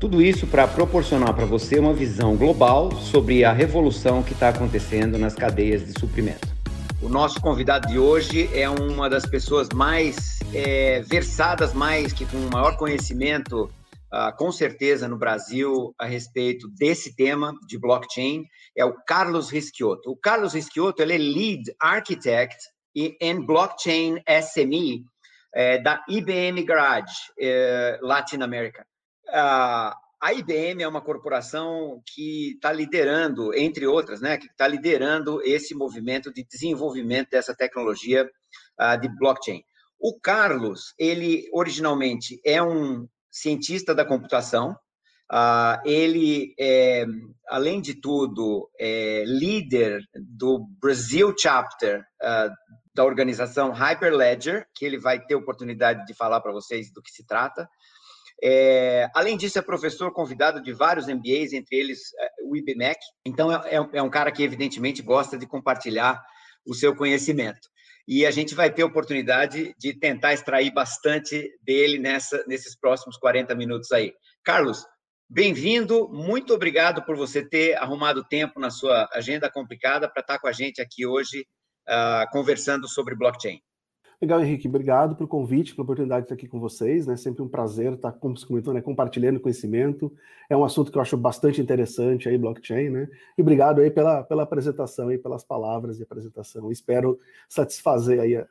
Tudo isso para proporcionar para você uma visão global sobre a revolução que está acontecendo nas cadeias de suprimento. O nosso convidado de hoje é uma das pessoas mais é, versadas, mais que com maior conhecimento, uh, com certeza, no Brasil a respeito desse tema de blockchain. É o Carlos Rischiotto. O Carlos Rischiotto ele é Lead Architect em Blockchain SME é, da IBM Garage, é, Latin America a IBM é uma corporação que está liderando, entre outras, né, que está liderando esse movimento de desenvolvimento dessa tecnologia uh, de blockchain. O Carlos, ele originalmente é um cientista da computação, uh, ele é, além de tudo, é líder do Brasil Chapter uh, da organização Hyperledger, que ele vai ter oportunidade de falar para vocês do que se trata. É, além disso, é professor convidado de vários MBAs, entre eles é, o IBMEC. Então, é, é, é um cara que, evidentemente, gosta de compartilhar o seu conhecimento. E a gente vai ter oportunidade de tentar extrair bastante dele nessa, nesses próximos 40 minutos aí. Carlos, bem-vindo, muito obrigado por você ter arrumado tempo na sua agenda complicada para estar com a gente aqui hoje, uh, conversando sobre blockchain. Legal, Henrique, obrigado pelo convite, pela oportunidade de estar aqui com vocês, né? Sempre um prazer estar né? compartilhando conhecimento. É um assunto que eu acho bastante interessante aí, blockchain, né? E obrigado aí pela, pela apresentação e pelas palavras de apresentação. Espero satisfazer aí a,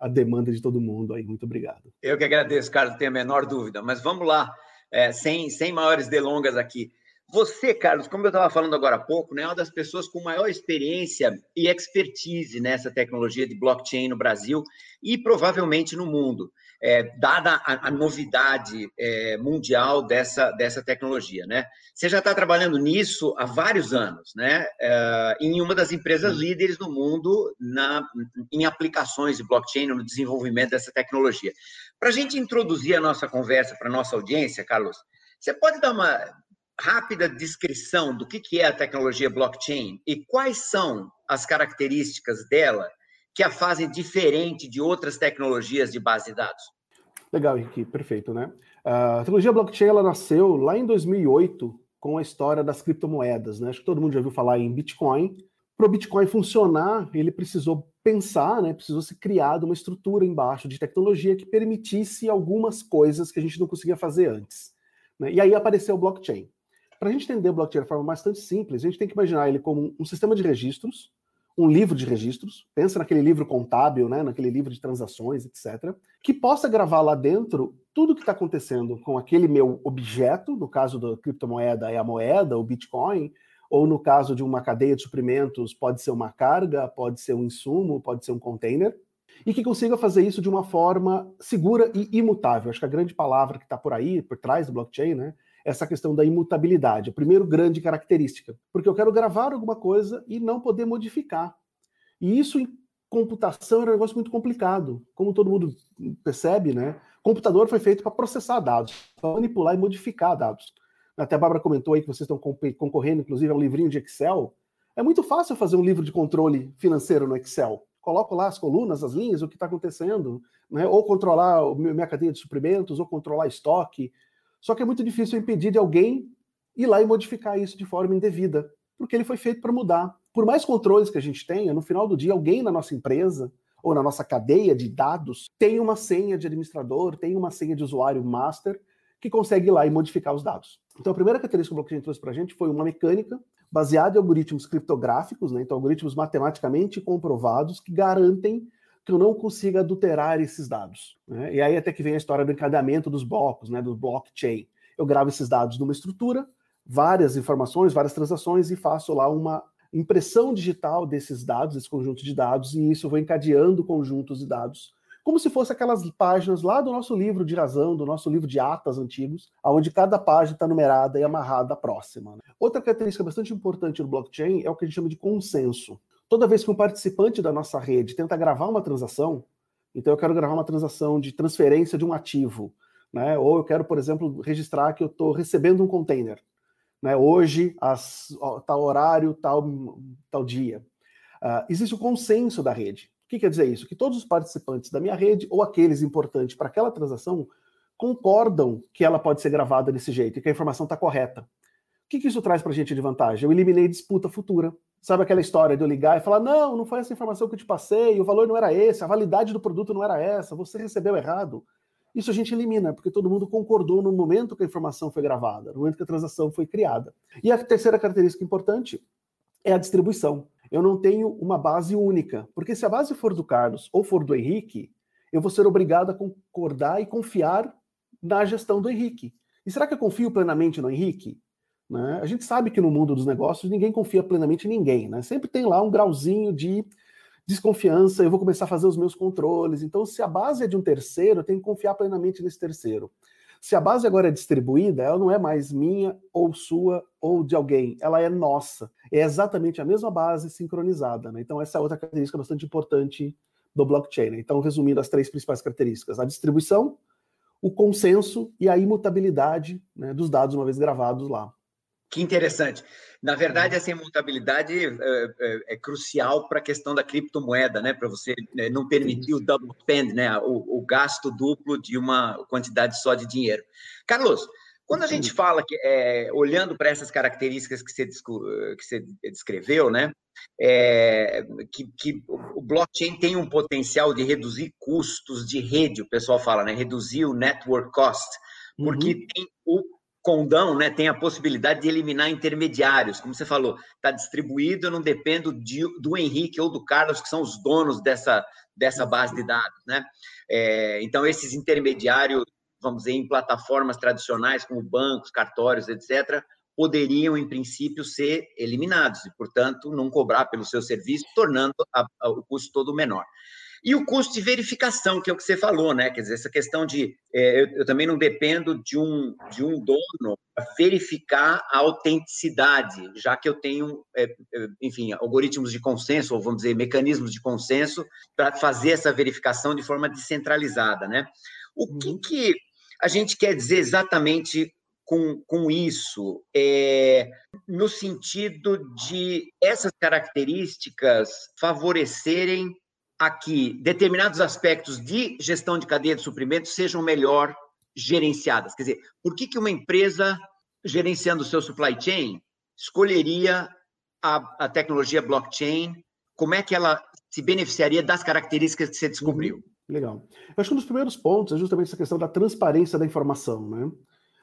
a, demanda de todo mundo aí. Muito obrigado. Eu que agradeço, Carlos, tenho a menor dúvida. Mas vamos lá, é, sem, sem maiores delongas aqui. Você, Carlos, como eu estava falando agora há pouco, né, é uma das pessoas com maior experiência e expertise nessa tecnologia de blockchain no Brasil e provavelmente no mundo, é, dada a, a novidade é, mundial dessa, dessa tecnologia. Né? Você já está trabalhando nisso há vários anos, né? É, em uma das empresas líderes no mundo na, em aplicações de blockchain, no desenvolvimento dessa tecnologia. Para a gente introduzir a nossa conversa para a nossa audiência, Carlos, você pode dar uma rápida descrição do que é a tecnologia blockchain e quais são as características dela que a fazem diferente de outras tecnologias de base de dados? Legal, Henrique, perfeito, né? A tecnologia blockchain ela nasceu lá em 2008 com a história das criptomoedas, né? Acho que todo mundo já ouviu falar em Bitcoin. Para o Bitcoin funcionar, ele precisou pensar, né? Precisou ser criada uma estrutura embaixo de tecnologia que permitisse algumas coisas que a gente não conseguia fazer antes. Né? E aí apareceu o blockchain. Para a gente entender o blockchain de forma bastante simples, a gente tem que imaginar ele como um sistema de registros, um livro de registros, pensa naquele livro contábil, né, naquele livro de transações, etc., que possa gravar lá dentro tudo o que está acontecendo com aquele meu objeto, no caso da criptomoeda é a moeda, o Bitcoin, ou no caso de uma cadeia de suprimentos, pode ser uma carga, pode ser um insumo, pode ser um container, e que consiga fazer isso de uma forma segura e imutável. Acho que a grande palavra que está por aí, por trás do blockchain, né, essa questão da imutabilidade, a primeira grande característica, porque eu quero gravar alguma coisa e não poder modificar. E isso em computação era um negócio muito complicado, como todo mundo percebe, né? Computador foi feito para processar dados, para manipular e modificar dados. Até a Bárbara comentou aí que vocês estão concorrendo, inclusive, a um livrinho de Excel. É muito fácil fazer um livro de controle financeiro no Excel. Coloco lá as colunas, as linhas, o que está acontecendo, né? ou controlar minha cadeia de suprimentos, ou controlar estoque, só que é muito difícil impedir de alguém ir lá e modificar isso de forma indevida, porque ele foi feito para mudar. Por mais controles que a gente tenha, no final do dia, alguém na nossa empresa ou na nossa cadeia de dados tem uma senha de administrador, tem uma senha de usuário master que consegue ir lá e modificar os dados. Então, a primeira característica que o blockchain trouxe para a gente foi uma mecânica baseada em algoritmos criptográficos, né? então algoritmos matematicamente comprovados que garantem que eu não consiga adulterar esses dados. Né? E aí até que vem a história do encadeamento dos blocos, né, do blockchain. Eu gravo esses dados numa estrutura, várias informações, várias transações e faço lá uma impressão digital desses dados, desse conjunto de dados, e isso eu vou encadeando conjuntos de dados como se fosse aquelas páginas lá do nosso livro de razão, do nosso livro de atas antigos, onde cada página está numerada e amarrada à próxima. Né? Outra característica bastante importante do blockchain é o que a gente chama de consenso. Toda vez que um participante da nossa rede tenta gravar uma transação, então eu quero gravar uma transação de transferência de um ativo, né? ou eu quero, por exemplo, registrar que eu estou recebendo um container, né? hoje, às, tal horário, tal, tal dia. Uh, existe o consenso da rede. O que quer dizer isso? Que todos os participantes da minha rede, ou aqueles importantes para aquela transação, concordam que ela pode ser gravada desse jeito e que a informação está correta. O que, que isso traz para a gente de vantagem? Eu eliminei disputa futura. Sabe aquela história de eu ligar e falar: não, não foi essa informação que eu te passei, o valor não era esse, a validade do produto não era essa, você recebeu errado. Isso a gente elimina, porque todo mundo concordou no momento que a informação foi gravada, no momento que a transação foi criada. E a terceira característica importante é a distribuição eu não tenho uma base única. Porque se a base for do Carlos ou for do Henrique, eu vou ser obrigado a concordar e confiar na gestão do Henrique. E será que eu confio plenamente no Henrique? Né? A gente sabe que no mundo dos negócios ninguém confia plenamente em ninguém. Né? Sempre tem lá um grauzinho de desconfiança, eu vou começar a fazer os meus controles. Então, se a base é de um terceiro, eu tenho que confiar plenamente nesse terceiro. Se a base agora é distribuída, ela não é mais minha ou sua ou de alguém, ela é nossa. É exatamente a mesma base sincronizada. Né? Então, essa é outra característica bastante importante do blockchain. Né? Então, resumindo as três principais características: a distribuição, o consenso e a imutabilidade né, dos dados uma vez gravados lá. Que interessante. Na verdade, essa imutabilidade é, é, é crucial para a questão da criptomoeda, né? Para você né, não permitir o double spend, né? O, o, gasto duplo de uma quantidade só de dinheiro. Carlos, quando a gente fala que, é, olhando para essas características que você, que você descreveu, né? Que, que, o blockchain tem um potencial de reduzir custos de rede, o pessoal fala, né? Reduzir o network cost, porque uhum. tem o condão né, tem a possibilidade de eliminar intermediários. Como você falou, está distribuído, eu não dependo de, do Henrique ou do Carlos, que são os donos dessa, dessa base de dados. Né? É, então, esses intermediários, vamos dizer, em plataformas tradicionais, como bancos, cartórios, etc., poderiam, em princípio, ser eliminados e, portanto, não cobrar pelo seu serviço, tornando a, a, o custo todo menor. E o custo de verificação, que é o que você falou, né? Quer dizer, essa questão de é, eu, eu, também não dependo de um, de um dono para verificar a autenticidade, já que eu tenho, é, é, enfim, algoritmos de consenso, ou vamos dizer, mecanismos de consenso, para fazer essa verificação de forma descentralizada, né? O que, uhum. que a gente quer dizer exatamente com, com isso, é, no sentido de essas características favorecerem a que determinados aspectos de gestão de cadeia de suprimentos sejam melhor gerenciadas. Quer dizer, por que, que uma empresa gerenciando o seu supply chain escolheria a, a tecnologia blockchain? Como é que ela se beneficiaria das características que você descobriu? Uhum. Legal. Eu acho que um dos primeiros pontos é justamente essa questão da transparência da informação, né?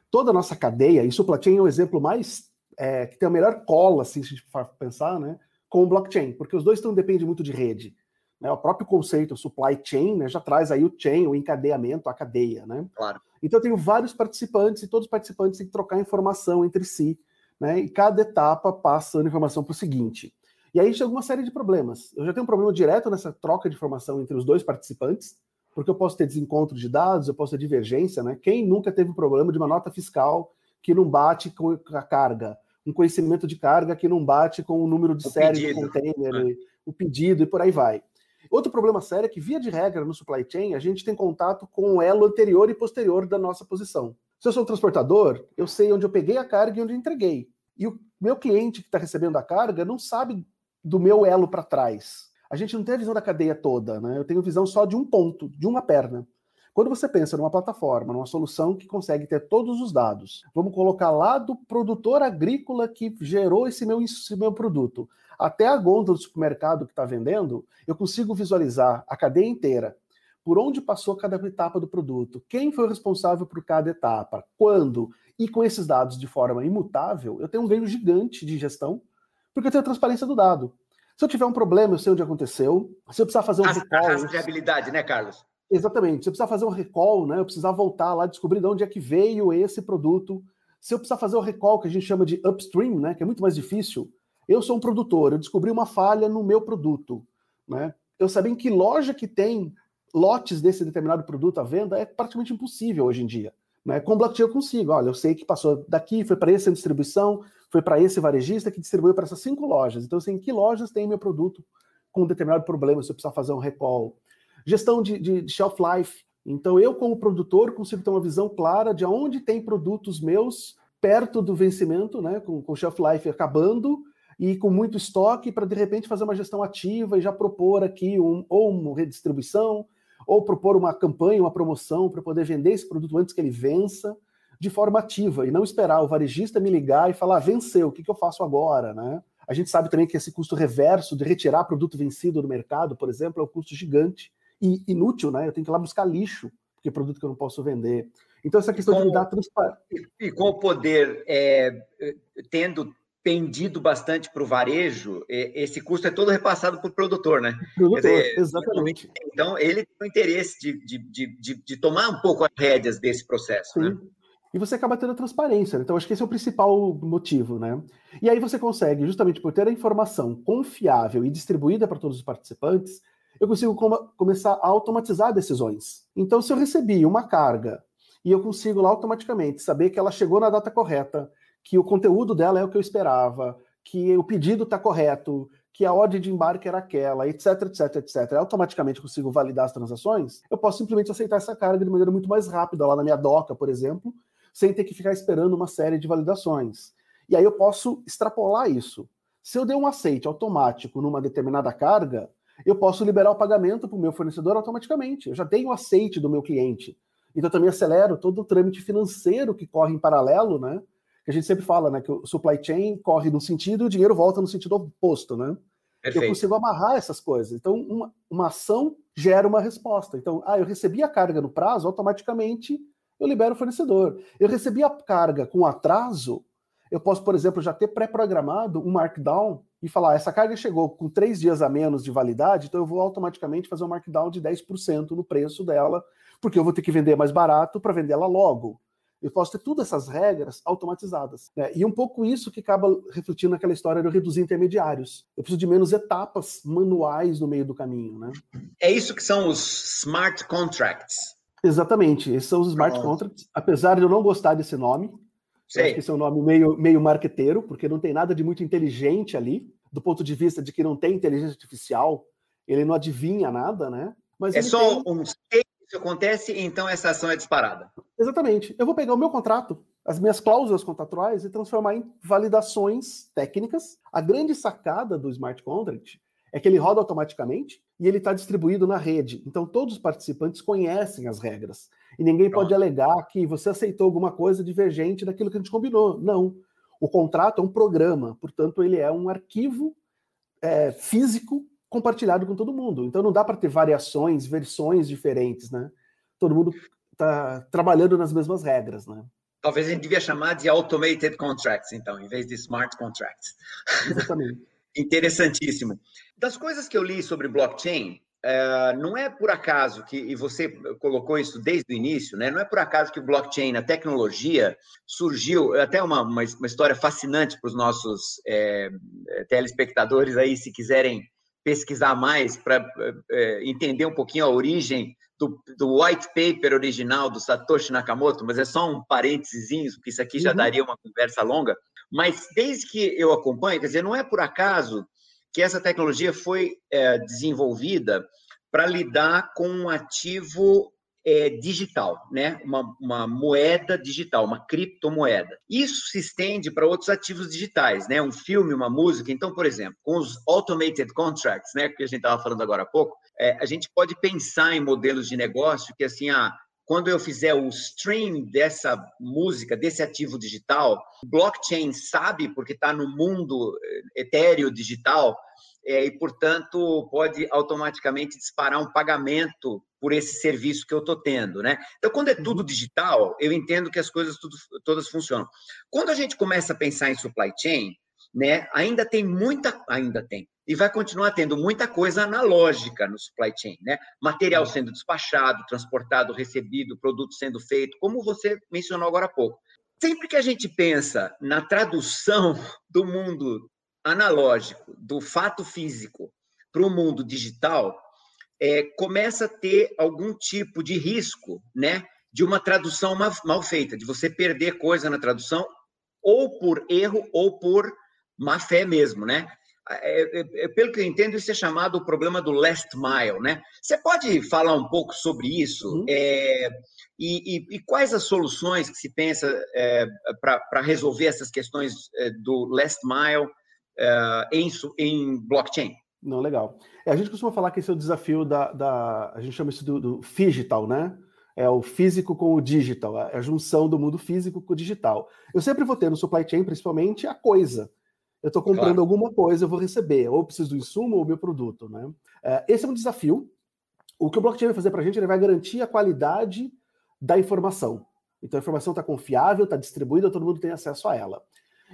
Toda a nossa cadeia, e supply chain é o exemplo mais é, que tem a melhor cola, assim, se a gente for pensar, né? Com o blockchain, porque os dois estão dependem muito de rede. Né? O próprio conceito supply chain né, já traz aí o chain, o encadeamento, a cadeia. Né? Claro. Então eu tenho vários participantes e todos os participantes têm que trocar informação entre si. Né? E cada etapa passando informação para o seguinte. E aí chega uma série de problemas. Eu já tenho um problema direto nessa troca de informação entre os dois participantes, porque eu posso ter desencontro de dados, eu posso ter divergência, né? Quem nunca teve problema de uma nota fiscal que não bate com a carga, um conhecimento de carga que não bate com o número de o série pedido. do container, né? o pedido e por aí vai. Outro problema sério é que, via de regra, no supply chain, a gente tem contato com o elo anterior e posterior da nossa posição. Se eu sou um transportador, eu sei onde eu peguei a carga e onde eu entreguei. E o meu cliente que está recebendo a carga não sabe do meu elo para trás. A gente não tem a visão da cadeia toda, né? Eu tenho visão só de um ponto, de uma perna. Quando você pensa numa plataforma, numa solução que consegue ter todos os dados, vamos colocar lá do produtor agrícola que gerou esse meu, esse meu produto, até a gôndola do supermercado que está vendendo, eu consigo visualizar a cadeia inteira, por onde passou cada etapa do produto, quem foi o responsável por cada etapa, quando, e com esses dados de forma imutável, eu tenho um ganho gigante de gestão, porque eu tenho a transparência do dado. Se eu tiver um problema, eu sei onde aconteceu. Se eu precisar fazer um a, recall. A rastreabilidade, né, Carlos? Exatamente. Se eu precisar fazer um recall, né? Eu precisar voltar lá, descobrir de onde é que veio esse produto. Se eu precisar fazer o recall, que a gente chama de upstream, né? Que é muito mais difícil, eu sou um produtor, eu descobri uma falha no meu produto, né? Eu saber em que loja que tem lotes desse determinado produto à venda é praticamente impossível hoje em dia. Né? Com blockchain eu consigo, olha, eu sei que passou daqui, foi para essa distribuição, foi para esse varejista que distribuiu para essas cinco lojas. Então, eu sei em que lojas tem meu produto com um determinado problema, se eu precisar fazer um recall. Gestão de, de, shelf life. Então, eu, como produtor, consigo ter uma visão clara de onde tem produtos meus perto do vencimento, né, com, com shelf life acabando, e com muito estoque para de repente fazer uma gestão ativa e já propor aqui um, ou uma redistribuição, ou propor uma campanha, uma promoção para poder vender esse produto antes que ele vença de forma ativa e não esperar o varejista me ligar e falar ah, venceu, o que, que eu faço agora, né? A gente sabe também que esse custo reverso de retirar produto vencido do mercado, por exemplo, é um custo gigante e inútil, né? Eu tenho que ir lá buscar lixo, porque é produto que eu não posso vender. Então, essa questão com, de dar transparência. E com o poder é, tendo pendido bastante para o varejo, esse custo é todo repassado para o produtor, né? Produtor, dizer, exatamente. Então, ele tem o interesse de, de, de, de, tomar um pouco as rédeas desse processo, Sim. né? E você acaba tendo transparência. Né? Então, acho que esse é o principal motivo, né? E aí você consegue, justamente por ter a informação confiável e distribuída para todos os participantes, eu consigo começar a automatizar decisões. Então, se eu recebi uma carga e eu consigo lá automaticamente saber que ela chegou na data correta, que o conteúdo dela é o que eu esperava, que o pedido está correto, que a ordem de embarque era aquela, etc, etc, etc. Automaticamente consigo validar as transações, eu posso simplesmente aceitar essa carga de maneira muito mais rápida lá na minha doca, por exemplo, sem ter que ficar esperando uma série de validações. E aí eu posso extrapolar isso. Se eu der um aceite automático numa determinada carga, eu posso liberar o pagamento para o meu fornecedor automaticamente. Eu já tenho o aceite do meu cliente. Então também acelero todo o trâmite financeiro que corre em paralelo, né? Que a gente sempre fala, né? Que o supply chain corre num sentido e o dinheiro volta no sentido oposto, né? Perfeito. Eu consigo amarrar essas coisas. Então, uma, uma ação gera uma resposta. Então, ah, eu recebi a carga no prazo, automaticamente eu libero o fornecedor. Eu recebi a carga com atraso, eu posso, por exemplo, já ter pré-programado um markdown e falar: essa carga chegou com três dias a menos de validade, então eu vou automaticamente fazer um markdown de 10% no preço dela, porque eu vou ter que vender mais barato para vendê-la logo. Eu posso ter todas essas regras automatizadas. Né? E um pouco isso que acaba refletindo naquela história de eu reduzir intermediários. Eu preciso de menos etapas manuais no meio do caminho. Né? É isso que são os smart contracts. Exatamente, esses são os smart Pronto. contracts. Apesar de eu não gostar desse nome, Sei. acho que esse é um nome meio, meio marqueteiro, porque não tem nada de muito inteligente ali, do ponto de vista de que não tem inteligência artificial, ele não adivinha nada, né? Mas é só tem... um se isso acontece, então essa ação é disparada. Exatamente. Eu vou pegar o meu contrato, as minhas cláusulas contratuais e transformar em validações técnicas. A grande sacada do smart contract é que ele roda automaticamente e ele está distribuído na rede. Então todos os participantes conhecem as regras. E ninguém pode alegar que você aceitou alguma coisa divergente daquilo que a gente combinou. Não. O contrato é um programa, portanto, ele é um arquivo é, físico compartilhado com todo mundo. Então não dá para ter variações, versões diferentes, né? Todo mundo está trabalhando nas mesmas regras, né? Talvez a gente devia chamar de automated contracts, então, em vez de smart contracts. Exatamente. Interessantíssimo. Das coisas que eu li sobre blockchain, é, não é por acaso que, e você colocou isso desde o início, né? Não é por acaso que o blockchain, a tecnologia, surgiu, até uma, uma, uma história fascinante para os nossos é, telespectadores aí, se quiserem pesquisar mais para é, entender um pouquinho a origem do, do, white paper original do Satoshi Nakamoto, mas é só um parênteses, porque isso aqui já uhum. daria uma conversa longa. Mas desde que eu acompanho, quer dizer, não é por acaso que essa tecnologia foi é, desenvolvida para lidar com um ativo é, digital, né? Uma, uma, moeda digital, uma criptomoeda. Isso se estende para outros ativos digitais, né? Um filme, uma música. Então, por exemplo, com os automated contracts, né? Que a gente estava falando agora há pouco, é, a gente pode pensar em modelos de negócio que assim, ah, quando eu fizer o stream dessa música, desse ativo digital, blockchain sabe, porque está no mundo eh, etéreo digital, é, e, portanto, pode automaticamente disparar um pagamento por esse serviço que eu estou tendo, né? Então, quando é uhum. tudo digital, eu entendo que as coisas tudo, todas funcionam. Quando a gente começa a pensar em supply chain, né, ainda tem muita, ainda tem, e vai continuar tendo muita coisa analógica no supply chain, né? Material uhum. sendo despachado, transportado, recebido, produto sendo feito, como você mencionou agora há pouco. Sempre que a gente pensa na tradução do mundo analógico, do fato físico, para o mundo digital, é, começa a ter algum tipo de risco, né? De uma tradução mal, mal feita, de você perder coisa na tradução, ou por erro, ou por má fé mesmo, né? É, é, é, pelo que eu entendo, isso é chamado o problema do last mile, né? Você pode falar um pouco sobre isso? Uhum. É, e, e, e, quais as soluções que se pensa é, para resolver essas questões é, do last mile em, em blockchain? Não, legal. a gente costuma falar que esse é o desafio da. da a gente chama isso do, do digital, né? É o físico com o digital, a junção do mundo físico com o digital. Eu sempre vou ter no supply chain, principalmente, a coisa eu estou comprando claro. alguma coisa, eu vou receber, ou preciso do insumo ou meu produto. Né? É, esse é um desafio. O que o blockchain vai fazer para a gente, ele vai garantir a qualidade da informação. Então a informação está confiável, está distribuída, todo mundo tem acesso a ela.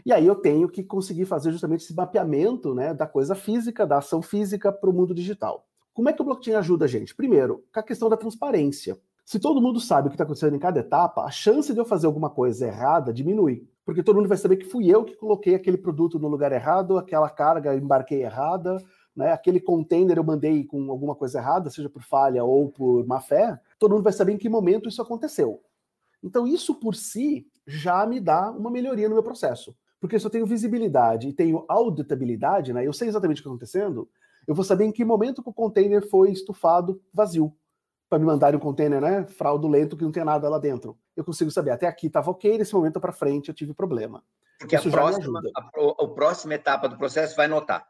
E aí eu tenho que conseguir fazer justamente esse mapeamento né, da coisa física, da ação física para o mundo digital. Como é que o blockchain ajuda a gente? Primeiro, com a questão da transparência. Se todo mundo sabe o que está acontecendo em cada etapa, a chance de eu fazer alguma coisa errada diminui porque todo mundo vai saber que fui eu que coloquei aquele produto no lugar errado, aquela carga embarquei errada, né? Aquele container eu mandei com alguma coisa errada, seja por falha ou por má fé, todo mundo vai saber em que momento isso aconteceu. Então isso por si já me dá uma melhoria no meu processo, porque se eu tenho visibilidade e tenho auditabilidade, né? Eu sei exatamente o que está acontecendo, eu vou saber em que momento que o container foi estufado vazio para me mandarem um container, né, fraudulento que não tem nada lá dentro. Eu consigo saber, até aqui estava ok, nesse momento para frente eu tive problema. Porque Isso a próxima, a, a, a próxima etapa do processo vai notar.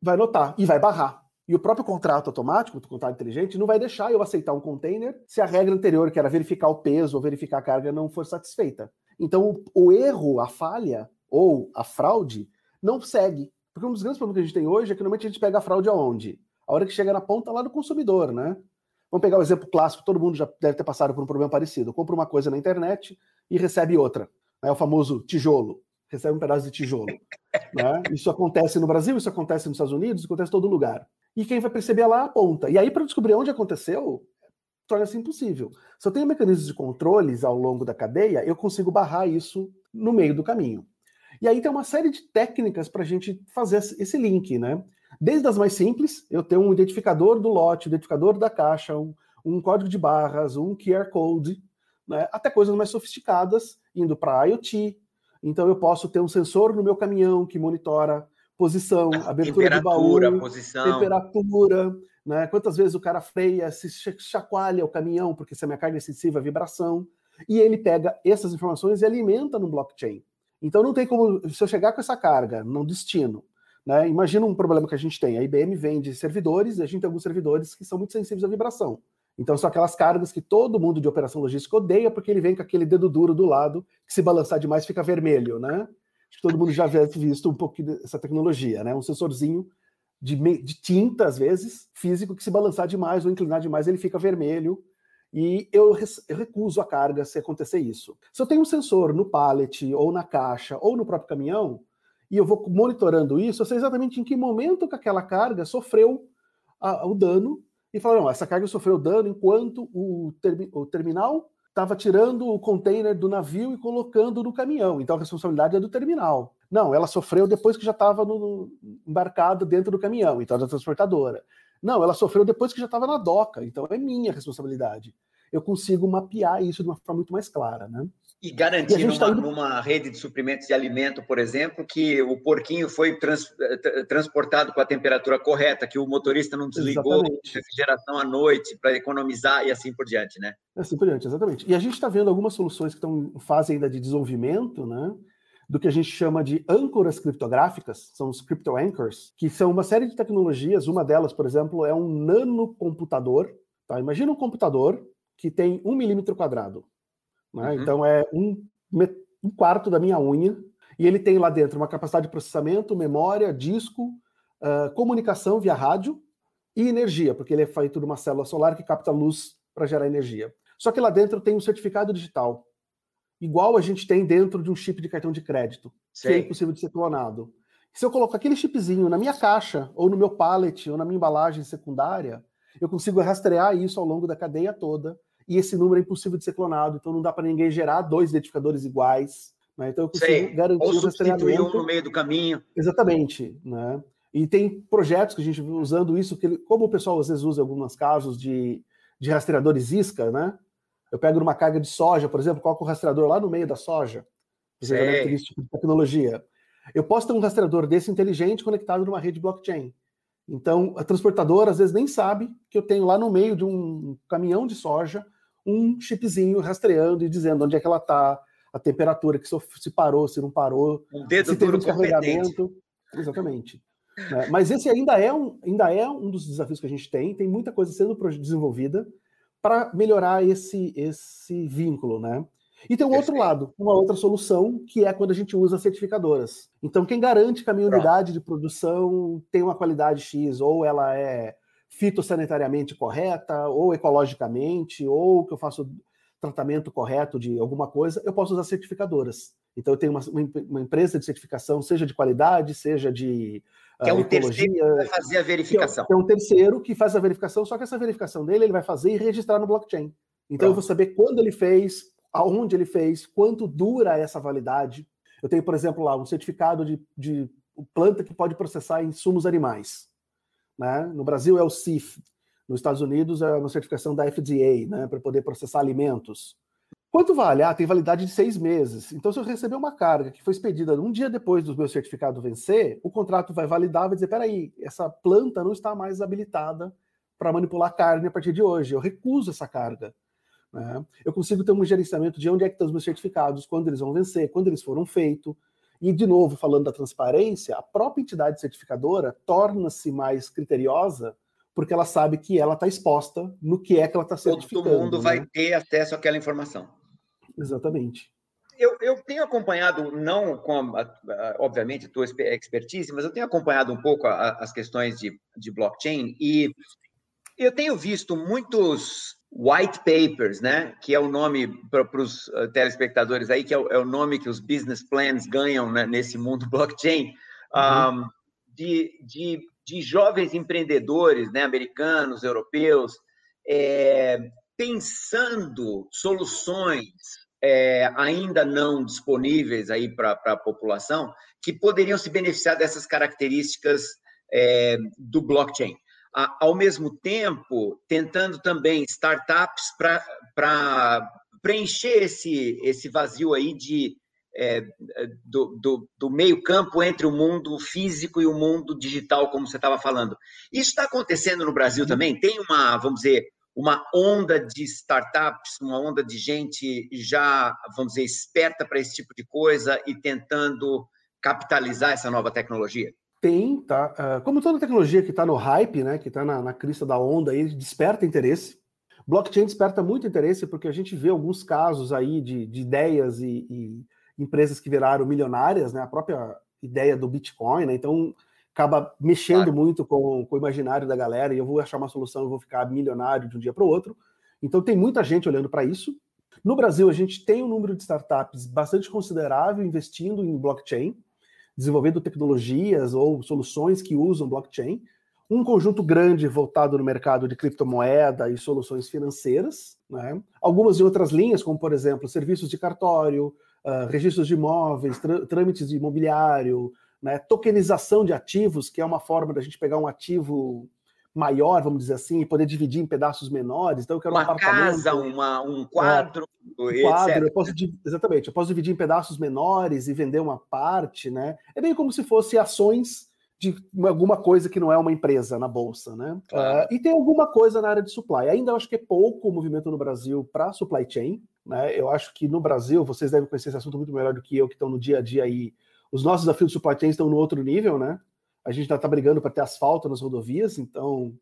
Vai notar e vai barrar. E o próprio contrato automático, o contrato inteligente, não vai deixar eu aceitar um container se a regra anterior, que era verificar o peso ou verificar a carga, não for satisfeita. Então, o, o erro, a falha ou a fraude não segue. Porque um dos grandes problemas que a gente tem hoje é que normalmente a gente pega a fraude aonde? A hora que chega na ponta lá do consumidor, né? Vamos pegar o exemplo clássico, todo mundo já deve ter passado por um problema parecido. Compra uma coisa na internet e recebe outra. É o famoso tijolo. Recebe um pedaço de tijolo. né? Isso acontece no Brasil, isso acontece nos Estados Unidos, isso acontece em todo lugar. E quem vai perceber lá aponta. E aí, para descobrir onde aconteceu, torna-se impossível. Se eu tenho mecanismos de controles ao longo da cadeia, eu consigo barrar isso no meio do caminho. E aí tem uma série de técnicas para a gente fazer esse link, né? Desde as mais simples, eu tenho um identificador do lote, um identificador da caixa, um, um código de barras, um QR Code, né, até coisas mais sofisticadas, indo para IoT. Então eu posso ter um sensor no meu caminhão que monitora posição, abertura de baú, posição. temperatura, né, quantas vezes o cara freia, se chacoalha o caminhão, porque se a minha carga é sensível à vibração. E ele pega essas informações e alimenta no blockchain. Então não tem como, se eu chegar com essa carga no destino, né? Imagina um problema que a gente tem. A IBM vende servidores e a gente tem alguns servidores que são muito sensíveis à vibração. Então são aquelas cargas que todo mundo de operação logística odeia porque ele vem com aquele dedo duro do lado que se balançar demais fica vermelho, né? Acho que todo mundo já deve visto um pouco dessa tecnologia, né? Um sensorzinho de, de tinta, às vezes, físico, que se balançar demais ou inclinar demais ele fica vermelho. E eu, eu recuso a carga se acontecer isso. Se eu tenho um sensor no pallet, ou na caixa, ou no próprio caminhão, e eu vou monitorando isso, eu sei exatamente em que momento que aquela carga sofreu a, o dano, e falar, não, essa carga sofreu dano enquanto o, o terminal estava tirando o container do navio e colocando no caminhão, então a responsabilidade é do terminal. Não, ela sofreu depois que já estava embarcado dentro do caminhão, então é da transportadora. Não, ela sofreu depois que já estava na doca, então é minha responsabilidade. Eu consigo mapear isso de uma forma muito mais clara, né? E garantir e numa, tá indo... numa, rede de suprimentos de alimento, por exemplo, que o porquinho foi trans, transportado com a temperatura correta, que o motorista não desligou a refrigeração à noite para economizar e assim por diante, né? Assim por diante, exatamente. E a gente está vendo algumas soluções que estão em fase ainda de desenvolvimento, né? Do que a gente chama de âncoras criptográficas, são os crypto anchors, que são uma série de tecnologias. Uma delas, por exemplo, é um nanocomputador. Tá? Imagina um computador que tem um milímetro quadrado. Né? Uhum. Então é um, um quarto da minha unha, e ele tem lá dentro uma capacidade de processamento, memória, disco, uh, comunicação via rádio e energia, porque ele é feito de uma célula solar que capta luz para gerar energia. Só que lá dentro tem um certificado digital, igual a gente tem dentro de um chip de cartão de crédito, Sim. que é impossível de ser clonado. Se eu colocar aquele chipzinho na minha caixa, ou no meu pallet, ou na minha embalagem secundária, eu consigo rastrear isso ao longo da cadeia toda e esse número é impossível de ser clonado, então não dá para ninguém gerar dois identificadores iguais. Né? Então eu consigo Sei. garantir Ou substituir um no meio do caminho. Exatamente. Né? E tem projetos que a gente usando isso, que como o pessoal às vezes usa em alguns casos de, de rastreadores isca, né? Eu pego numa carga de soja, por exemplo, coloco o rastreador lá no meio da soja. Você já deve ter visto tipo de tecnologia. Eu posso ter um rastreador desse inteligente conectado numa rede blockchain. Então, a transportadora às vezes nem sabe que eu tenho lá no meio de um caminhão de soja um chipzinho rastreando e dizendo onde é que ela está, a temperatura, que se parou, se não parou, um dedo se teve um carregamento. Exatamente. Né? Mas esse ainda é, um, ainda é um dos desafios que a gente tem, tem muita coisa sendo desenvolvida para melhorar esse, esse vínculo, né? E tem um Perfeito. outro lado, uma outra solução, que é quando a gente usa certificadoras. Então, quem garante que a minha unidade de produção tem uma qualidade X, ou ela é fitossanitariamente correta, ou ecologicamente, ou que eu faço tratamento correto de alguma coisa, eu posso usar certificadoras. Então, eu tenho uma, uma empresa de certificação, seja de qualidade, seja de que é um terceiro que vai fazer a verificação. Que é, um terceiro que faz a verificação, só que essa verificação dele ele vai fazer e registrar no blockchain. Então Pronto. eu vou saber quando ele fez, aonde ele fez, quanto dura essa validade. Eu tenho, por exemplo, lá um certificado de, de planta que pode processar insumos animais. Né? No Brasil é o CIF, nos Estados Unidos é uma certificação da FDA, né, para poder processar alimentos. Quanto vale? Ah, tem validade de seis meses. Então, se eu receber uma carga que foi expedida um dia depois do meu certificado vencer, o contrato vai validar, vai dizer: peraí, essa planta não está mais habilitada para manipular carne a partir de hoje. Eu recuso essa carga. Né? Eu consigo ter um gerenciamento de onde é que estão os meus certificados, quando eles vão vencer, quando eles foram feitos. E, de novo, falando da transparência, a própria entidade certificadora torna-se mais criteriosa porque ela sabe que ela está exposta no que é que ela está certificando. Todo mundo né? vai ter acesso àquela informação. Exatamente. Eu, eu tenho acompanhado, não com, a, a, obviamente, a tua expertise, mas eu tenho acompanhado um pouco a, as questões de, de blockchain e eu tenho visto muitos white papers, né, que é o nome para os uh, telespectadores aí, que é o, é o, nome que os business plans ganham né, nesse mundo blockchain, uhum. um, de, de, de, jovens empreendedores, né, americanos, europeus, é, pensando soluções é, ainda não disponíveis aí para a população que poderiam se beneficiar dessas características é, do blockchain. Ao mesmo tempo, tentando também startups para preencher esse, esse vazio aí de, é, do, do, do, meio campo entre o mundo físico e o mundo digital, como você estava falando. Isso está acontecendo no Brasil também? Tem uma, vamos dizer, uma onda de startups, uma onda de gente já, vamos dizer, esperta para esse tipo de coisa e tentando capitalizar essa nova tecnologia? Tem, tá? Uh, como toda tecnologia que está no hype, né, que está na, na, crista da onda, aí desperta interesse. Blockchain desperta muito interesse porque a gente vê alguns casos aí de, de ideias e, e, empresas que viraram milionárias, né? A própria ideia do Bitcoin, né? Então acaba mexendo claro. muito com, com, o imaginário da galera e eu vou achar uma solução, eu vou ficar milionário de um dia para o outro. Então tem muita gente olhando para isso. No Brasil, a gente tem um número de startups bastante considerável investindo em blockchain, desenvolvendo tecnologias ou soluções que usam blockchain. Um conjunto grande voltado no mercado de criptomoeda e soluções financeiras, né? algumas de outras linhas, como por exemplo serviços de cartório, uh, registros de imóveis, trâmites de imobiliário, né? Tokenização de ativos, que é uma forma da gente pegar um ativo maior, vamos dizer assim, e poder dividir em pedaços menores. Então, eu quero uma um apartamento. casa, uma, um quadro. É, um quadro, eu posso, exatamente, eu posso dividir em pedaços menores e vender uma parte, né? É bem como se fosse ações de alguma coisa que não é uma empresa na bolsa, né? Claro. Uh, e tem alguma coisa na área de supply. Ainda acho que é pouco o movimento no Brasil para supply chain, né? Eu acho que no Brasil, vocês devem conhecer esse assunto muito melhor do que eu, que estão no dia a dia aí os nossos desafios de supply chain estão no outro nível, né? A gente ainda está brigando para ter asfalto nas rodovias, então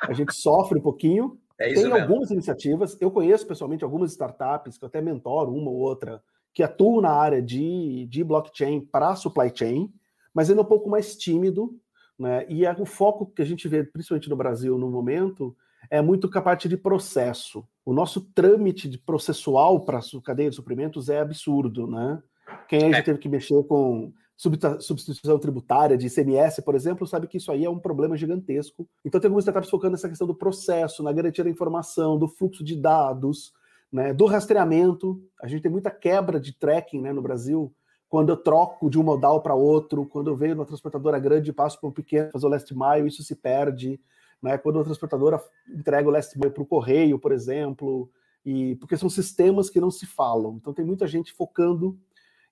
a gente sofre um pouquinho. É Tem mesmo. algumas iniciativas, eu conheço pessoalmente algumas startups, que eu até mentoro uma ou outra, que atuam na área de, de blockchain para supply chain, mas ainda é um pouco mais tímido, né? E é o foco que a gente vê, principalmente no Brasil no momento, é muito com a parte de processo. O nosso trâmite de processual para a cadeia de suprimentos é absurdo, né? Quem aí já é. teve que mexer com substituição tributária de ICMS, por exemplo, sabe que isso aí é um problema gigantesco. Então tem algumas startups focando nessa questão do processo, na garantia da informação, do fluxo de dados, né, do rastreamento. A gente tem muita quebra de tracking né, no Brasil, quando eu troco de um modal para outro, quando eu venho numa transportadora grande e passo para um pequeno fazer o last mile, isso se perde. Né? Quando a transportadora entrega o last mile para o correio, por exemplo, e porque são sistemas que não se falam. Então tem muita gente focando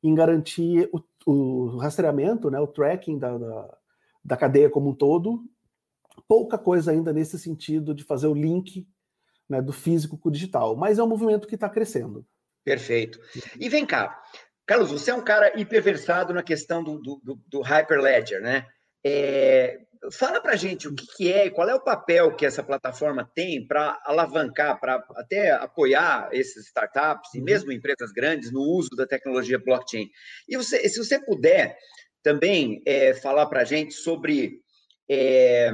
em garantir o, o rastreamento, né, o tracking da, da, da cadeia como um todo. Pouca coisa ainda nesse sentido de fazer o link né, do físico com o digital, mas é um movimento que está crescendo. Perfeito. E vem cá, Carlos, você é um cara hiperversado na questão do, do, do Hyperledger, né? É, fala para gente o que, que é e qual é o papel que essa plataforma tem para alavancar, para até apoiar esses startups e uhum. mesmo empresas grandes no uso da tecnologia blockchain. E você, se você puder também é, falar para gente sobre é,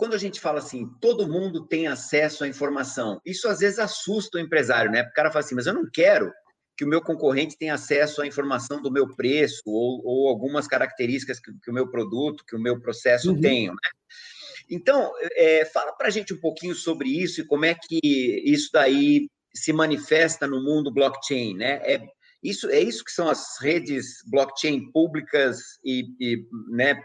quando a gente fala assim, todo mundo tem acesso à informação, isso às vezes assusta o empresário, né? Porque o cara fala assim, mas eu não quero que o meu concorrente tenha acesso à informação do meu preço ou, ou algumas características que, que, o meu produto, que o meu processo uhum. tenha. Né? Então, é, fala para a gente um pouquinho sobre isso e como é que isso daí se manifesta no mundo blockchain, né? É isso, é isso que são as redes blockchain públicas e, e né,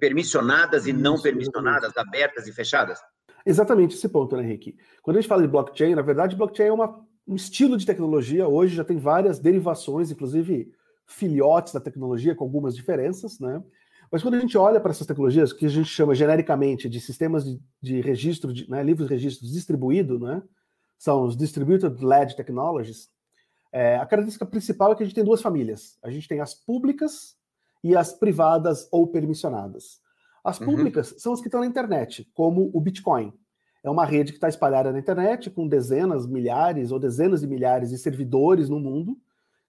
permissionadas e não permissionadas, abertas e fechadas? Exatamente esse ponto, né, Henrique? Quando a gente fala de blockchain, na verdade, blockchain é uma um estilo de tecnologia. Hoje já tem várias derivações, inclusive filhotes da tecnologia, com algumas diferenças, né? Mas quando a gente olha para essas tecnologias, que a gente chama genericamente de sistemas de, de registro, de, né, livros de registros distribuído, né? São os Distributed Ledger Technologies. É, a característica principal é que a gente tem duas famílias. A gente tem as públicas e as privadas ou permissionadas. As uhum. públicas uhum. são as que estão na internet, como o Bitcoin. É uma rede que está espalhada na internet, com dezenas, milhares ou dezenas de milhares de servidores no mundo,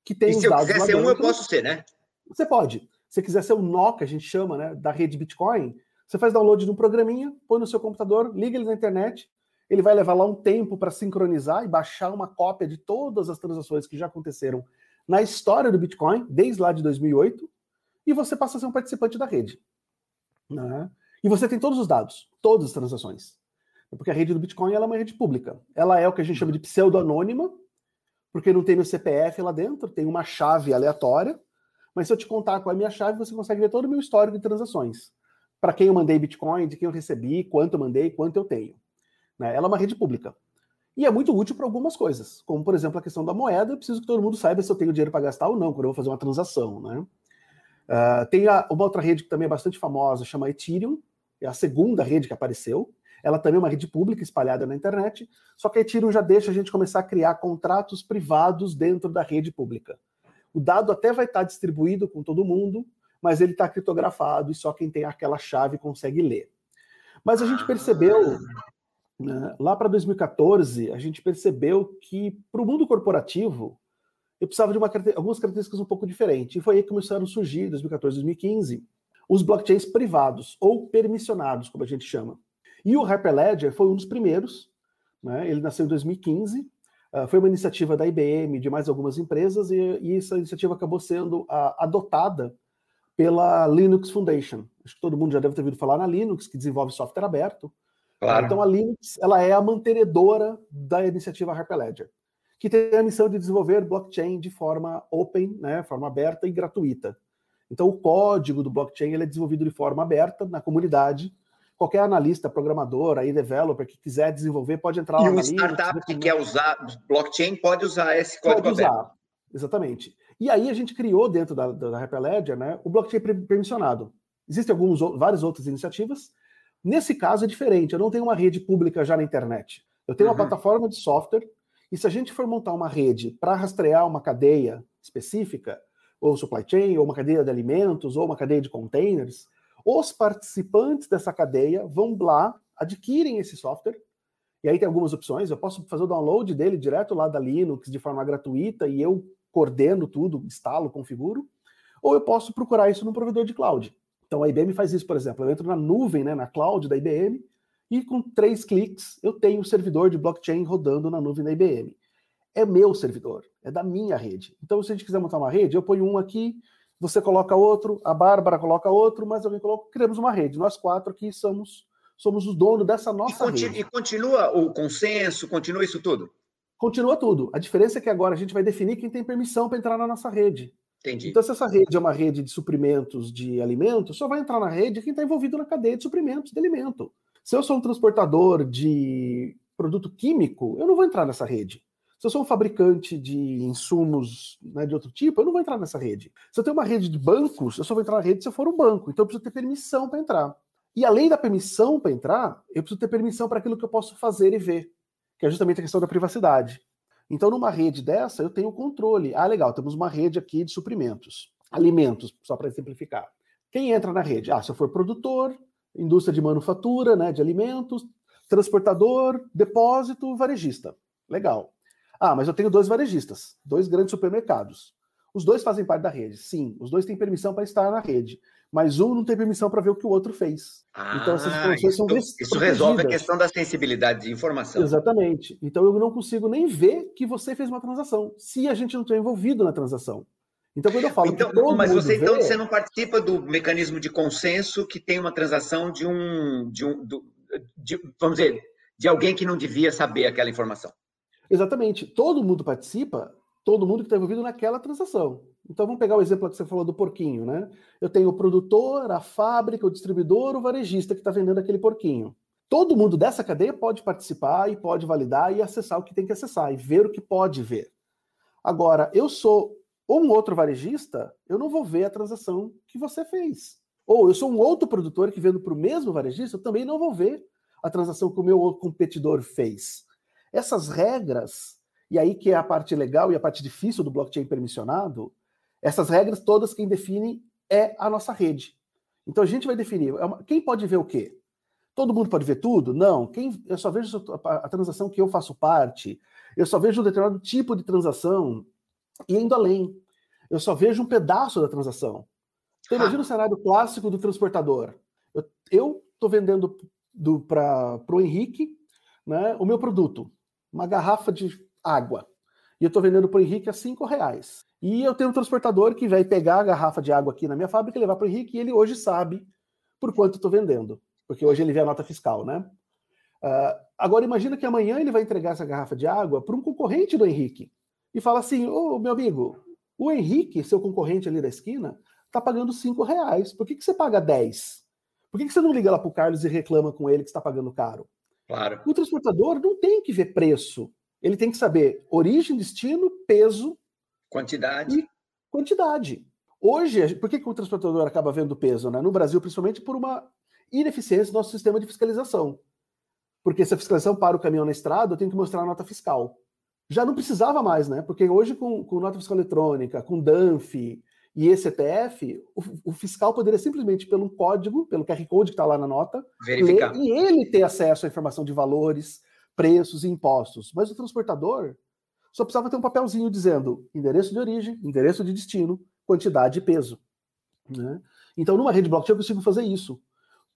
que tem e os se dados. Se eu quiser ser um, eu posso ser, né? Você pode. Se quiser ser o nó, que a gente chama, né, da rede Bitcoin, você faz download de um programinha, põe no seu computador, liga ele na internet, ele vai levar lá um tempo para sincronizar e baixar uma cópia de todas as transações que já aconteceram na história do Bitcoin, desde lá de 2008, e você passa a ser um participante da rede. Né? E você tem todos os dados, todas as transações. Porque a rede do Bitcoin é uma rede pública. Ela é o que a gente chama de pseudo-anônima, porque não tem meu CPF lá dentro, tem uma chave aleatória. Mas se eu te contar qual é a minha chave, você consegue ver todo o meu histórico de transações. Para quem eu mandei Bitcoin, de quem eu recebi, quanto eu mandei, quanto eu tenho. Né? Ela é uma rede pública. E é muito útil para algumas coisas, como por exemplo a questão da moeda. Eu preciso que todo mundo saiba se eu tenho dinheiro para gastar ou não quando eu vou fazer uma transação. Né? Uh, tem a, uma outra rede que também é bastante famosa, chama Ethereum, é a segunda rede que apareceu. Ela também é uma rede pública espalhada na internet, só que a Ethereum já deixa a gente começar a criar contratos privados dentro da rede pública. O dado até vai estar distribuído com todo mundo, mas ele está criptografado e só quem tem aquela chave consegue ler. Mas a gente percebeu, né, lá para 2014, a gente percebeu que para o mundo corporativo, eu precisava de uma, algumas características um pouco diferentes. E foi aí que começaram a surgir, em 2014, 2015, os blockchains privados, ou permissionados, como a gente chama. E o Hyperledger foi um dos primeiros, né? ele nasceu em 2015, uh, ah, foi uma iniciativa da IBM, de mais algumas empresas, e, e essa iniciativa acabou sendo uh, adotada pela Linux Foundation. Acho que todo mundo já deve ter ouvido falar na Linux, que desenvolve software aberto. Claro. Então a Linux ela é a mantenedora da iniciativa Hyperledger, que tem a missão de desenvolver blockchain de forma open, né, forma aberta e gratuita. Então o código do blockchain ele é desenvolvido de forma aberta na comunidade, qualquer analista, programador, aí developer que quiser desenvolver pode entrar lá. E uma startup que quer usar blockchain pode usar esse código pode aberto. usar, exatamente. E aí a gente criou dentro da, da Hyperledger, né, o blockchain permissionado. Existem alguns, várias outras iniciativas. Nesse caso é diferente. Eu não tenho uma rede pública já na internet. Eu tenho uhum. uma plataforma de software. E se a gente for montar uma rede para rastrear uma cadeia específica, ou supply chain, ou uma cadeia de alimentos, ou uma cadeia de containers, os participantes dessa cadeia vão lá, adquirem esse software, e aí tem algumas opções. Eu posso fazer o download dele direto lá da Linux de forma gratuita e eu coordeno tudo, instalo, configuro, ou eu posso procurar isso no provedor de cloud. Então a IBM faz isso, por exemplo. Eu entro na nuvem, né, na cloud da IBM, e com três cliques eu tenho o servidor de blockchain rodando na nuvem da IBM. É meu servidor, é da minha rede. Então, se a gente quiser montar uma rede, eu ponho um aqui, você coloca outro, a Bárbara coloca outro, mas alguém coloca, criamos uma rede. Nós quatro aqui somos somos os donos dessa nossa e rede. E continua o consenso, continua isso tudo? Continua tudo. A diferença é que agora a gente vai definir quem tem permissão para entrar na nossa rede. Entendi. Então, se essa rede é uma rede de suprimentos de alimentos, só vai entrar na rede quem está envolvido na cadeia de suprimentos de alimento. Se eu sou um transportador de produto químico, eu não vou entrar nessa rede. Se eu sou um fabricante de insumos né, de outro tipo, eu não vou entrar nessa rede. Se eu tenho uma rede de bancos, eu só vou entrar na rede se eu for um banco. Então eu preciso ter permissão para entrar. E além da permissão para entrar, eu preciso ter permissão para aquilo que eu posso fazer e ver, que é justamente a questão da privacidade. Então, numa rede dessa, eu tenho controle. Ah, legal, temos uma rede aqui de suprimentos, alimentos, só para exemplificar. Quem entra na rede? Ah, se eu for produtor, indústria de manufatura, né, de alimentos, transportador, depósito, varejista. Legal. Ah, mas eu tenho dois varejistas, dois grandes supermercados. Os dois fazem parte da rede. Sim, os dois têm permissão para estar na rede, mas um não tem permissão para ver o que o outro fez. Ah, então essas informações isso, são Isso resolve a questão da sensibilidade de informação. Exatamente. Então eu não consigo nem ver que você fez uma transação, se a gente não está envolvido na transação. Então, quando eu falo então, mas você vê, então você não participa do mecanismo de consenso que tem uma transação de um, de um de, vamos dizer, de alguém que não devia saber aquela informação. Exatamente. Todo mundo participa, todo mundo que está envolvido naquela transação. Então vamos pegar o exemplo que você falou do porquinho, né? Eu tenho o produtor, a fábrica, o distribuidor, o varejista que está vendendo aquele porquinho. Todo mundo dessa cadeia pode participar e pode validar e acessar o que tem que acessar e ver o que pode ver. Agora, eu sou um outro varejista, eu não vou ver a transação que você fez. Ou eu sou um outro produtor que vendo para o mesmo varejista, eu também não vou ver a transação que o meu competidor fez. Essas regras, e aí que é a parte legal e a parte difícil do blockchain permissionado, essas regras todas quem define é a nossa rede. Então a gente vai definir é quem pode ver o quê? Todo mundo pode ver tudo? Não. Quem eu só vejo a transação que eu faço parte. Eu só vejo um determinado tipo de transação e indo além. Eu só vejo um pedaço da transação. Então, imagina o cenário clássico do transportador. Eu estou vendendo para o Henrique né, o meu produto, uma garrafa de água. E eu estou vendendo para o Henrique a cinco reais. E eu tenho um transportador que vai pegar a garrafa de água aqui na minha fábrica e levar para o Henrique, e ele hoje sabe por quanto estou vendendo. Porque hoje ele vê a nota fiscal, né? Uh, agora imagina que amanhã ele vai entregar essa garrafa de água para um concorrente do Henrique. E fala assim: Ô meu amigo, o Henrique, seu concorrente ali da esquina, está pagando 5 reais. Por que, que você paga 10? Por que, que você não liga lá para o Carlos e reclama com ele que está pagando caro? Claro. O transportador não tem que ver preço. Ele tem que saber origem, destino, peso. Quantidade. E quantidade. Hoje, por que, que o transportador acaba vendo peso? Né? No Brasil, principalmente por uma ineficiência do nosso sistema de fiscalização. Porque se a fiscalização para o caminhão na estrada, eu tenho que mostrar a nota fiscal. Já não precisava mais, né? Porque hoje, com, com nota fiscal eletrônica, com DANF, e esse ETF, o, o, fiscal poderia simplesmente, pelo código, pelo QR Code que está lá na nota, Verificar. ler, e ele ter acesso à informação de valores, preços e impostos. Mas o transportador só precisava ter um papelzinho dizendo endereço de origem, endereço de destino, quantidade e peso. Né? Então, numa rede blockchain, eu consigo fazer isso.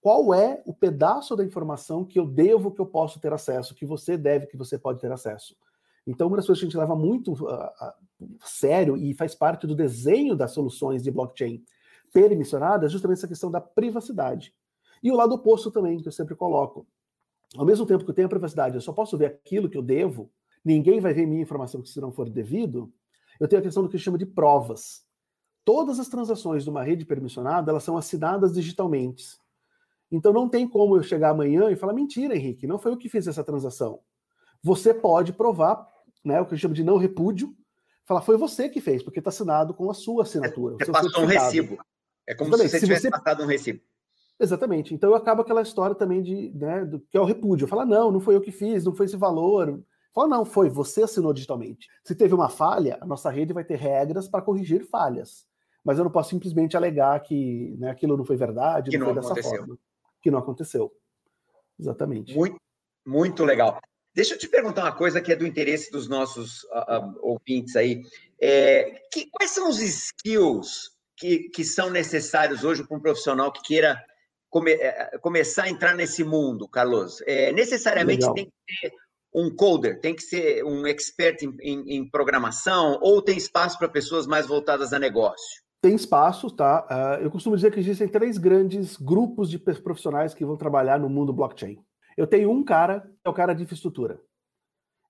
Qual é o pedaço da informação que eu devo, que eu posso ter acesso, que você deve, que você pode ter acesso? Então, uma das coisas que a gente leva muito uh, sério e faz parte do desenho das soluções de blockchain permissionadas é justamente essa questão da privacidade. E o lado oposto também, que eu sempre coloco. Ao mesmo tempo que eu tenho a privacidade, eu só posso ver aquilo que eu devo, ninguém vai ver minha informação se não for devido, eu tenho a questão do que chama de provas. Todas as transações de uma rede permissionada, elas são assinadas digitalmente. Então não tem como eu chegar amanhã e falar, mentira, Henrique, não foi eu que fiz essa transação. Você pode provar, né, o que eu chamo de não repúdio, falar foi você que fez, porque está assinado com a sua assinatura. Você passou um recibo. É como Exatamente. se você tivesse você... passado um recibo. Exatamente. Então acaba aquela história também de, né, do, que é o repúdio. Fala, não, não foi eu que fiz, não foi esse valor. Fala, não, foi, você assinou digitalmente. Se teve uma falha, a nossa rede vai ter regras para corrigir falhas. Mas eu não posso simplesmente alegar que né, aquilo não foi verdade, que não, não foi aconteceu. dessa forma. Que não aconteceu. Exatamente. Muito, muito legal. Deixa eu te perguntar uma coisa que é do interesse dos nossos uh, uh, ouvintes aí. É, que, quais são os skills que, que são necessários hoje para um profissional que queira come, é, começar a entrar nesse mundo, Carlos? É, necessariamente Legal. tem que ter um coder, tem que ser um expert em, em, em programação, ou tem espaço para pessoas mais voltadas a negócio? Tem espaço, tá? Uh, eu costumo dizer que existem três grandes grupos de profissionais que vão trabalhar no mundo blockchain. Eu tenho um cara, que é o cara de infraestrutura.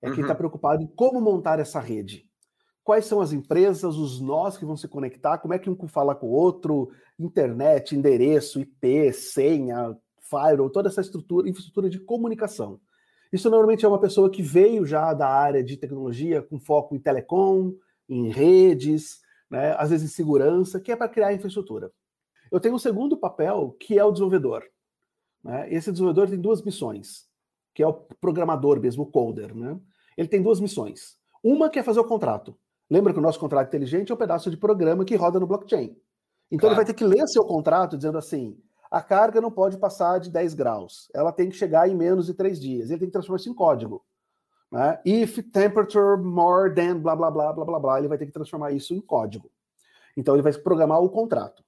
É uhum. quem está preocupado em como montar essa rede. quais são as empresas, os nós que vão se conectar, como é que um fala com o outro, internet, endereço, IP, senha, firewall, toda essa estrutura, infraestrutura de comunicação. Isso normalmente é uma pessoa que veio já da área de tecnologia com foco em telecom, em redes, né, às vezes em segurança, que é para criar infraestrutura. Eu tenho um segundo papel, que é o desenvolvedor. Né? Esse desenvolvedor tem duas missões, que é o programador mesmo, o coder. Né? Ele tem duas missões. Uma que é fazer o contrato. Lembra que o nosso contrato inteligente é um pedaço de programa que roda no blockchain. Então claro. ele vai ter que ler seu contrato dizendo assim: a carga não pode passar de 10 graus, ela tem que chegar em menos de 3 dias, ele tem que transformar isso em código. Né? If temperature more than blá blá blá blá blá blá, ele vai ter que transformar isso em código. Então ele vai programar o contrato.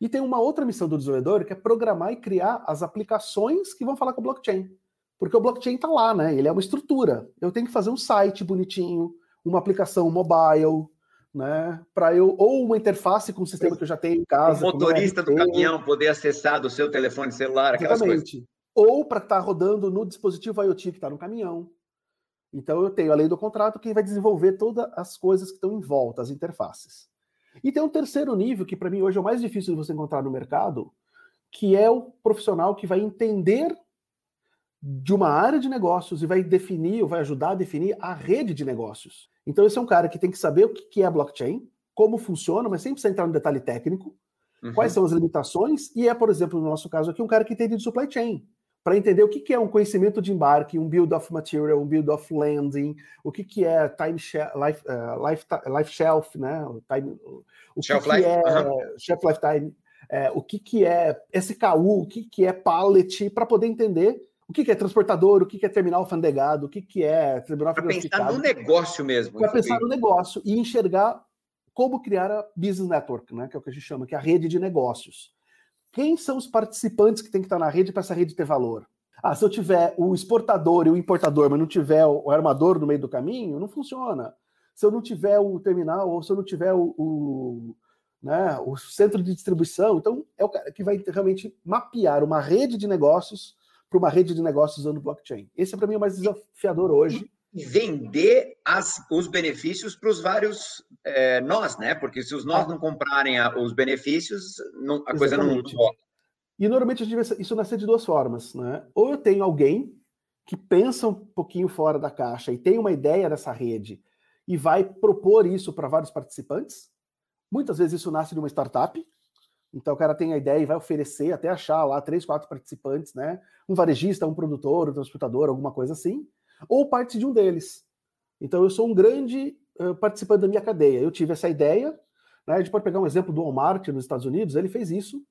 E tem uma outra missão do desenvolvedor que é programar e criar as aplicações que vão falar com o blockchain. Porque o blockchain está lá, né? Ele é uma estrutura. Eu tenho que fazer um site bonitinho, uma aplicação mobile, né? Para eu ou uma interface com o sistema que eu já tenho em casa. O motorista do caminhão poder acessar do seu telefone celular, aquelas Exatamente. coisas. Ou para estar tá rodando no dispositivo IoT que está no caminhão. Então eu tenho a lei do contrato que vai desenvolver todas as coisas que estão em volta, as interfaces. E tem um terceiro nível que para mim hoje é o mais difícil de você encontrar no mercado, que é o profissional que vai entender de uma área de negócios e vai definir, ou vai ajudar a definir a rede de negócios. Então, esse é um cara que tem que saber o que é blockchain, como funciona, mas sempre precisa entrar no detalhe técnico, uhum. quais são as limitações, e é, por exemplo, no nosso caso aqui, um cara que entende de supply chain, para entender o que é um conhecimento de embarque, um build of material, um build of landing, o que é time life, uh, life, life shelf, né? O, time, o shelf que, life. que é uhum. shelf lifetime, é, o que, que é SKU, o que, que é pallet, para poder entender o que, que é transportador, o que, que é terminal alfandegado, o que, que é terminal Para pensar no negócio mesmo. Para pensar no negócio e enxergar como criar a business network, né, que é o que a gente chama, que é a rede de negócios. Quem são os participantes que tem que estar na rede para essa rede ter valor? Ah, se eu tiver o exportador e o importador, mas não tiver o armador no meio do caminho, não funciona. Se eu não tiver o terminal, ou se eu não tiver o, o né, o centro de distribuição, então é o cara que vai realmente mapear uma rede de negócios para uma rede de negócios usando blockchain. Esse é para mim o mais desafiador hoje. E vender as, os benefícios para os vários é, nós, né? Porque se os nós não comprarem a, os benefícios, não, a Exatamente. coisa não rola. E normalmente a gente vê isso nascer de duas formas, né? Ou eu tenho alguém que pensa um pouquinho fora da caixa e tem uma ideia dessa rede e vai propor isso para vários participantes. Muitas vezes isso nasce de uma startup, então o cara tem a ideia e vai oferecer até achar lá três, quatro participantes, né? Um varejista, um produtor, um transportador, alguma coisa assim, ou parte de um deles. Então eu sou um grande uh, participante da minha cadeia. Eu tive essa ideia, né? A gente pode pegar um exemplo do Walmart nos Estados Unidos, ele fez isso,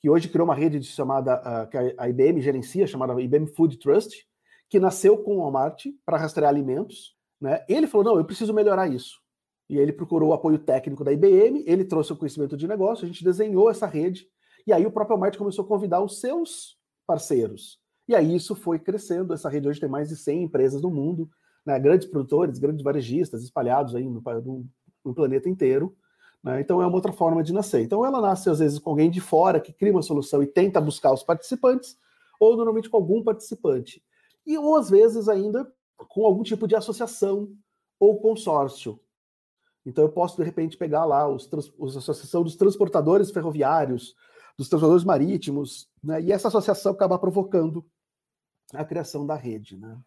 que hoje criou uma rede chamada uh, que a IBM gerencia, chamada IBM Food Trust, que nasceu com o Walmart para rastrear alimentos. Né? Ele falou: não, eu preciso melhorar isso. E ele procurou o apoio técnico da IBM, ele trouxe o conhecimento de negócio, a gente desenhou essa rede, e aí o próprio Walmart começou a convidar os seus parceiros. E aí isso foi crescendo, essa rede hoje tem mais de 100 empresas no mundo, né, grandes produtores, grandes varejistas espalhados aí no, no, no planeta inteiro. Né, então é uma outra forma de nascer. Então ela nasce às vezes com alguém de fora que cria uma solução e tenta buscar os participantes, ou normalmente com algum participante. E ou às vezes ainda com algum tipo de associação ou consórcio, então eu posso, de repente, pegar lá os, os Associação dos Transportadores Ferroviários, dos Transportadores Marítimos, né, e essa associação acaba provocando a criação da rede. Né?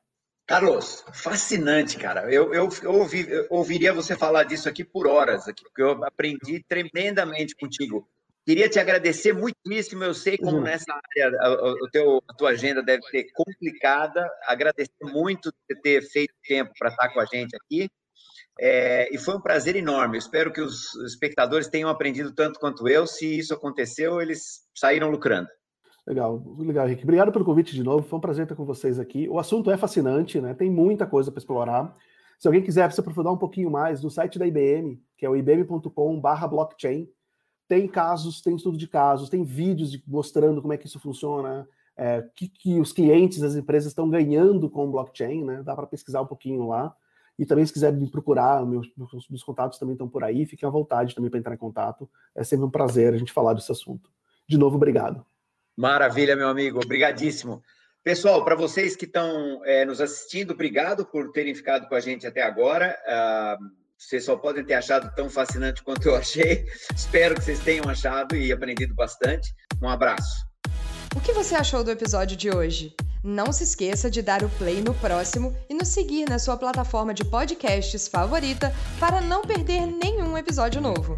Carlos, fascinante, cara. Eu, eu, eu, ouvi, eu ouviria você falar disso aqui por horas, aqui, porque eu aprendi tremendamente contigo. Queria te agradecer muitíssimo. Eu sei como uhum. nessa área a, o teu, a tua agenda deve ser complicada. Agradecer muito de ter feito tempo para estar com a gente aqui. É, e foi um prazer enorme. Eu espero que os espectadores tenham aprendido tanto quanto eu. Se isso aconteceu, eles saíram lucrando. Legal, legal, Henrique. Obrigado pelo convite de novo. Foi um prazer estar com vocês aqui. O assunto é fascinante, né? Tem muita coisa para explorar. Se alguém quiser se aprofundar um pouquinho mais, no site da IBM, que é o ibm.com/blockchain, tem casos, tem estudo de casos, tem vídeos mostrando como é que isso funciona, é, que, que os clientes, as empresas estão ganhando com o blockchain, né? Dá para pesquisar um pouquinho lá. E também, se quiser me procurar, meus, meus contatos também estão por aí, fiquem à vontade também para entrar em contato. É sempre um prazer a gente falar desse assunto. De novo, obrigado. Maravilha, meu amigo, obrigadíssimo. Pessoal, para vocês que estão é, nos assistindo, obrigado por terem ficado com a gente até agora. Uh, Vocês só podem ter achado tão fascinante quanto eu achei. Espero que vocês tenham achado e aprendido bastante. Um abraço. O que você achou do episódio de hoje? Não se esqueça de dar o play no próximo e nos seguir na sua plataforma de podcasts favorita para não perder nenhum episódio novo.